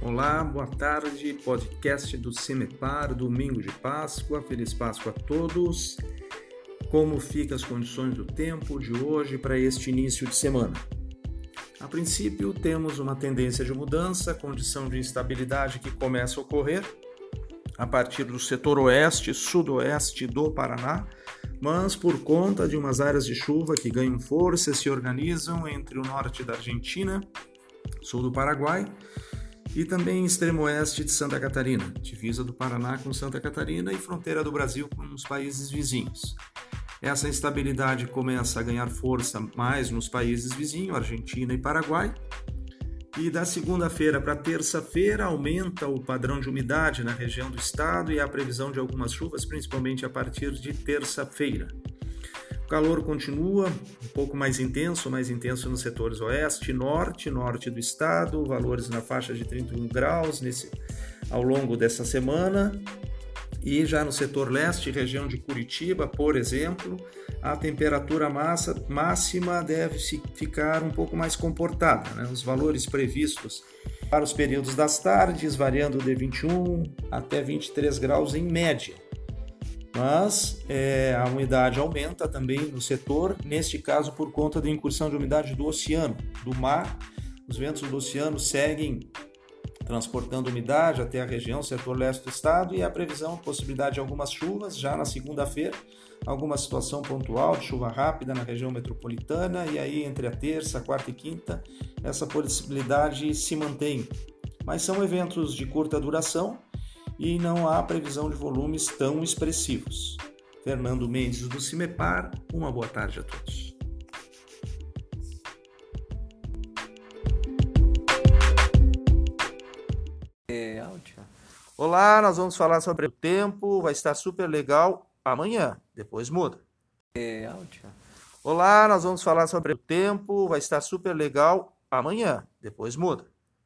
Olá, boa tarde, podcast do Cimepar, domingo de Páscoa, feliz Páscoa a todos. Como ficam as condições do tempo de hoje para este início de semana? A princípio, temos uma tendência de mudança, condição de instabilidade que começa a ocorrer a partir do setor oeste, sudoeste do Paraná, mas por conta de umas áreas de chuva que ganham força e se organizam entre o norte da Argentina, sul do Paraguai e também extremo oeste de Santa Catarina, divisa do Paraná com Santa Catarina e fronteira do Brasil com os países vizinhos. Essa instabilidade começa a ganhar força mais nos países vizinhos, Argentina e Paraguai, e da segunda-feira para terça-feira aumenta o padrão de umidade na região do estado e há previsão de algumas chuvas, principalmente a partir de terça-feira. O calor continua um pouco mais intenso, mais intenso nos setores oeste, norte, norte do estado, valores na faixa de 31 graus nesse, ao longo dessa semana. E já no setor leste, região de Curitiba, por exemplo, a temperatura massa, máxima deve ficar um pouco mais comportada. Né? Os valores previstos para os períodos das tardes variando de 21 até 23 graus em média. Mas é, a umidade aumenta também no setor, neste caso por conta da incursão de umidade do oceano, do mar. Os ventos do oceano seguem transportando umidade até a região setor leste do estado e a previsão, possibilidade de algumas chuvas já na segunda-feira, alguma situação pontual de chuva rápida na região metropolitana e aí entre a terça, quarta e quinta essa possibilidade se mantém. Mas são eventos de curta duração e não há previsão de volumes tão expressivos. Fernando Mendes do Cimepar, uma boa tarde a todos. Olá, nós vamos falar sobre o tempo, vai estar super legal amanhã, depois muda. É, Olá, nós vamos falar sobre o tempo, vai estar super legal amanhã, depois muda.